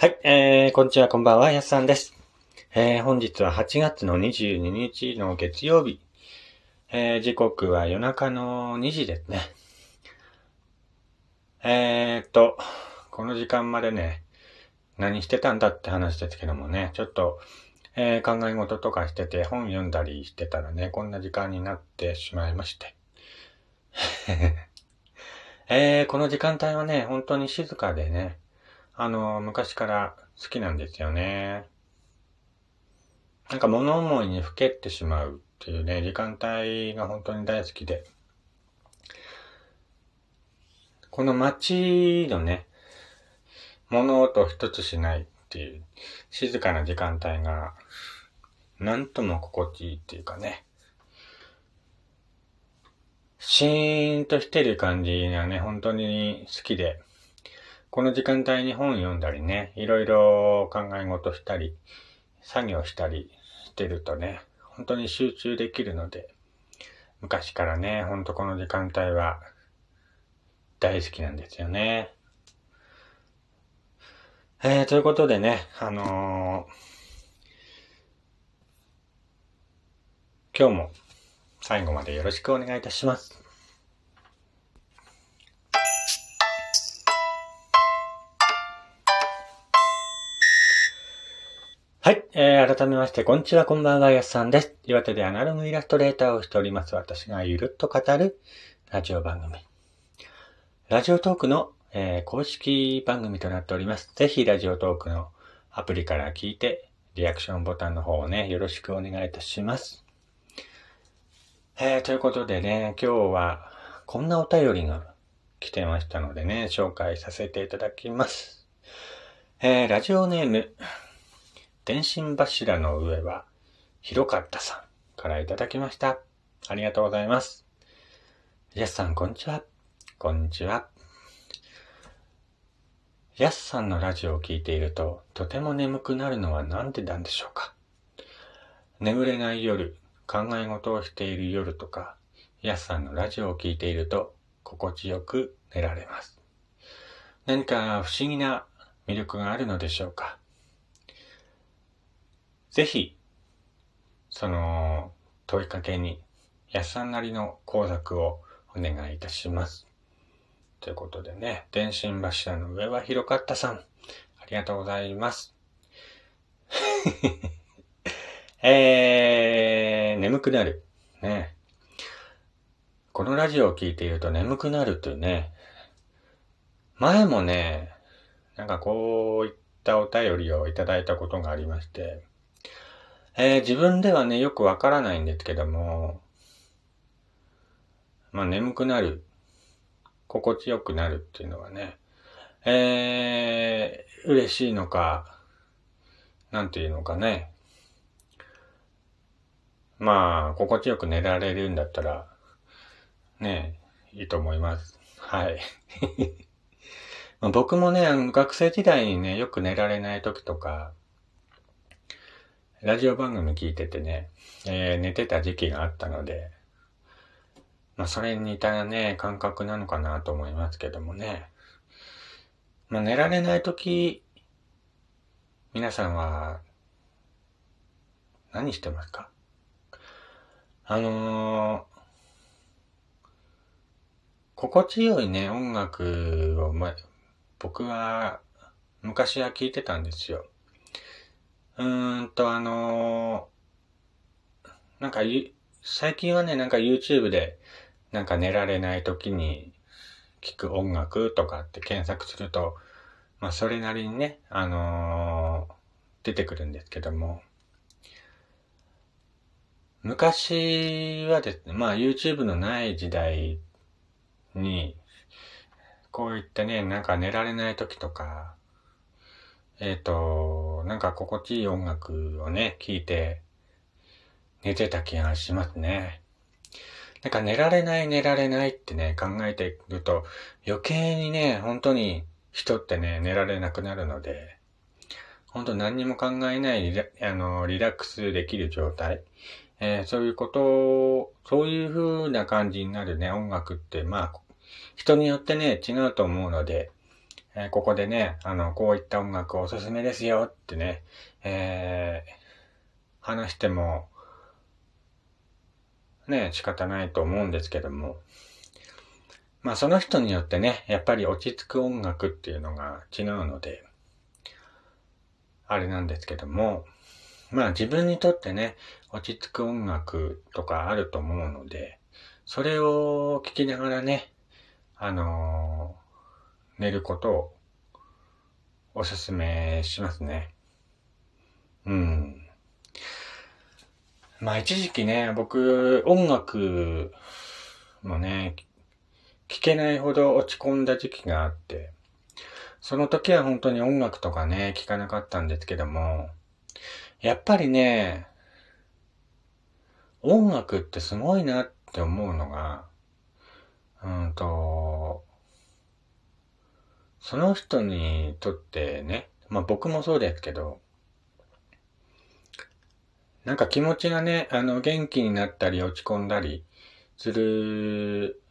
はい、えー、こんにちは、こんばんは、やすさんです。えー、本日は8月の22日の月曜日。えー、時刻は夜中の2時ですね。えーっと、この時間までね、何してたんだって話ですけどもね、ちょっと、えー、考え事とかしてて、本読んだりしてたらね、こんな時間になってしまいまして。えー、この時間帯はね、本当に静かでね、あの、昔から好きなんですよね。なんか物思いにふけってしまうっていうね、時間帯が本当に大好きで。この街のね、物音一つしないっていう静かな時間帯が、なんとも心地いいっていうかね。シーンとしてる感じがね、本当に好きで、この時間帯に本読んだりね、いろいろ考え事したり、作業したりしてるとね、本当に集中できるので、昔からね、ほんとこの時間帯は大好きなんですよね。えー、ということでね、あのー、今日も最後までよろしくお願いいたします。えー、改めまして、こんにちは、こんばんは、やすさんです。岩手でアナログイラストレーターをしております、私がゆるっと語るラジオ番組。ラジオトークの、えー公式番組となっております。ぜひ、ラジオトークのアプリから聞いて、リアクションボタンの方をね、よろしくお願いいたします。えー、ということでね、今日は、こんなお便りが来てましたのでね、紹介させていただきます。えー、ラジオネーム、電信柱の上は広かったさんからいただきました。ありがとうございます。やすさん、こんにちは。こんにちは。やすさんのラジオを聞いていると、とても眠くなるのはなんでなんでしょうか。眠れない夜、考え事をしている夜とか、やすさんのラジオを聞いていると、心地よく寝られます。何か不思議な魅力があるのでしょうか。ぜひ、その問いかけに、やすさんなりの工作をお願いいたします。ということでね、電信柱の上は広かったさん、ありがとうございます。えー、眠くなる。ね。このラジオを聞いていると眠くなるというね、前もね、なんかこういったお便りをいただいたことがありまして、えー自分ではね、よくわからないんですけども、まあ眠くなる、心地よくなるっていうのはね、えー、嬉しいのか、なんていうのかね。まあ、心地よく寝られるんだったら、ね、いいと思います。はい。ま僕もね、学生時代にね、よく寝られない時とか、ラジオ番組聞いててね、えー寝てた時期があったので、まあそれに似たね、感覚なのかなと思いますけどもね。まあ寝られない時、皆さんは、何してますか？あのー心地よいね、音楽を、ま、僕は昔は聞いてたんですよ。うーんと、あのーなんかゆ、最近はね、なんか YouTube で、なんか寝られない時に聞く音楽とかって検索すると、まあそれなりにね、あのー出てくるんですけども、昔はですね、まあ YouTube のない時代に、こういったね、なんか寝られない時とか、えっ、と、なんか心地いい音楽をね、聴いて寝てた気がしますね。なんか寝られない寝られないってね、考えてると余計にね、本当に人ってね、寝られなくなるので、本当何にも考えないリあのリラックスできる状態、えーそういうことを、そういう風な感じになるね、音楽って、まあ、人によってね、違うと思うので、え、ここでね、あの、こういった音楽おすすめですよってね、えー、話しても、ね、仕方ないと思うんですけども、まあその人によってね、やっぱり落ち着く音楽っていうのが違うので、あれなんですけども、まあ自分にとってね、落ち着く音楽とかあると思うので、それを聞きながらね、あのー、寝ることをおすすめしますね。うん。まあ一時期ね、僕、音楽もね、聴けないほど落ち込んだ時期があって、その時は本当に音楽とかね、聴かなかったんですけども、やっぱりね、音楽ってすごいなって思うのが、うんと、その人にとってね、まあ僕もそうですけど、なんか気持ちがね、あの、元気になったり落ち込んだりする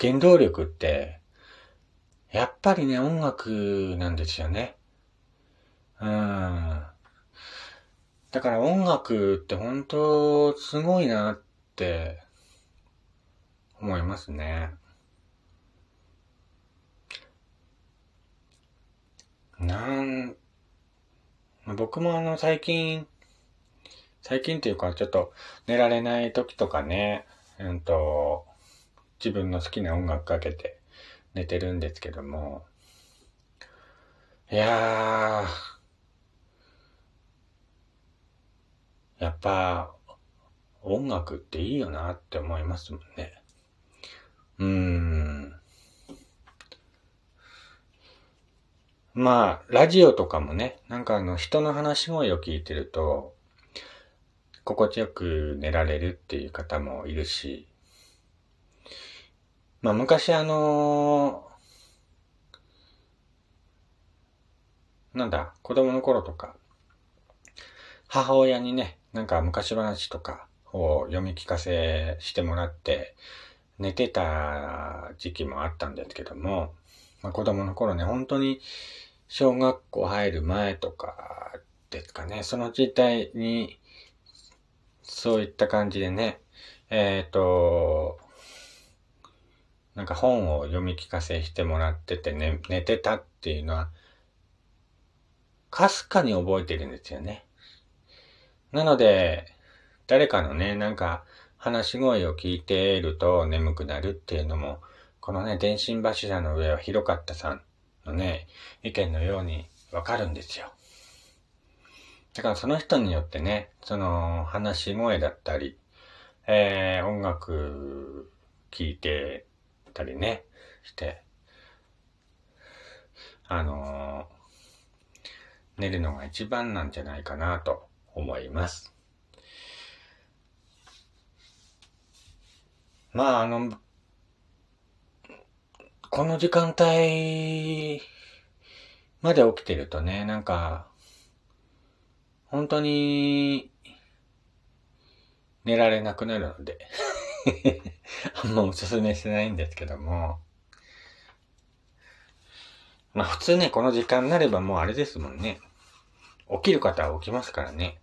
原動力って、やっぱりね、音楽なんですよね。うん。だから音楽って本当すごいなって思いますね。なん、僕もあの最近、最近っていうかちょっと寝られない時とかね、うんと、自分の好きな音楽かけて寝てるんですけども、いやー、やっぱ、音楽っていいよなって思いますもんね。うーん。まあ、ラジオとかもね、なんかあの人の話し声を聞いてると、心地よく寝られるっていう方もいるし、まあ昔あのー、なんだ、子供の頃とか、母親にね、なんか昔話とかを読み聞かせしてもらって、寝てた時期もあったんですけども、まあ、子供の頃ね、本当に小学校入る前とかですかね、その時代にそういった感じでね、えっ、ー、と、なんか本を読み聞かせしてもらっててね、寝てたっていうのは、かすかに覚えてるんですよね。なので、誰かのね、なんか話し声を聞いていると眠くなるっていうのも、このね、電信柱の上は広かったさんのね、意見のようにわかるんですよ。だからその人によってね、その話し声だったり、えー、音楽聴いてたりね、して、あのー、寝るのが一番なんじゃないかなと思います。まあ、あの、この時間帯まで起きてるとね、なんか、本当に、寝られなくなるので あんまおすすめしてないんですけども、まあ普通ね、この時間になればもうあれですもんね。起きる方は起きますからね。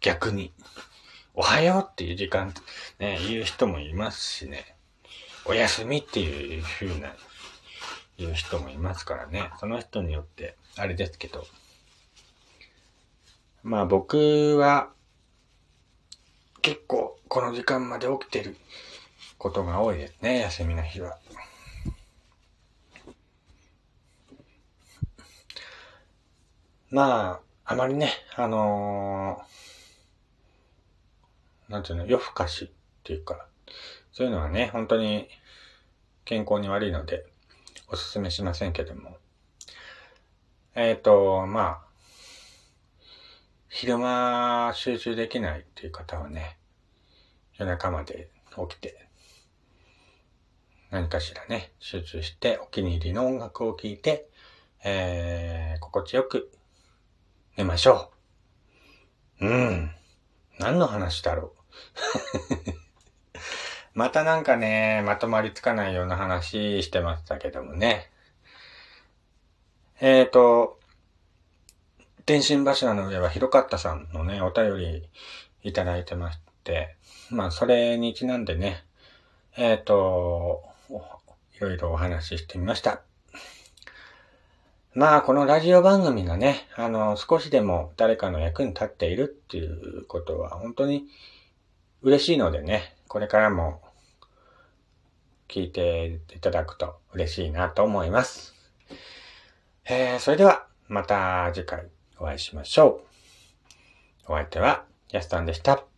逆に。おはようっていう時間、ね、言う人もいますしね。お休みっていう風な、言う人もいますからね。その人によって、あれですけど。まあ僕は結構この時間まで起きてることが多いですね、休みの日は。まあ、あまりね、あのー、なんていうの、夜更かしっていうか、そういうのはね、本当に健康に悪いので、おすすめしませんけども。えっ、ー、と、まあ、昼間集中できないっていう方はね、夜中まで起きて、何かしらね、集中してお気に入りの音楽を聴いて、えー、心地よく寝ましょう。うん。何の話だろう。またなんかね、まとまりつかないような話してましたけどもね。えっ、ー、と、天心柱の上は広かったさんのね、お便りいただいてまして、まあ、それにちなんでね、えっ、ー、と、いろいろお話ししてみました。まあ、このラジオ番組がね、あの、少しでも誰かの役に立っているっていうことは本当に嬉しいのでね、これからも聞いていただくと嬉しいなと思います。えー、それでは、また次回お会いしましょう。お相手は、やすさんでした。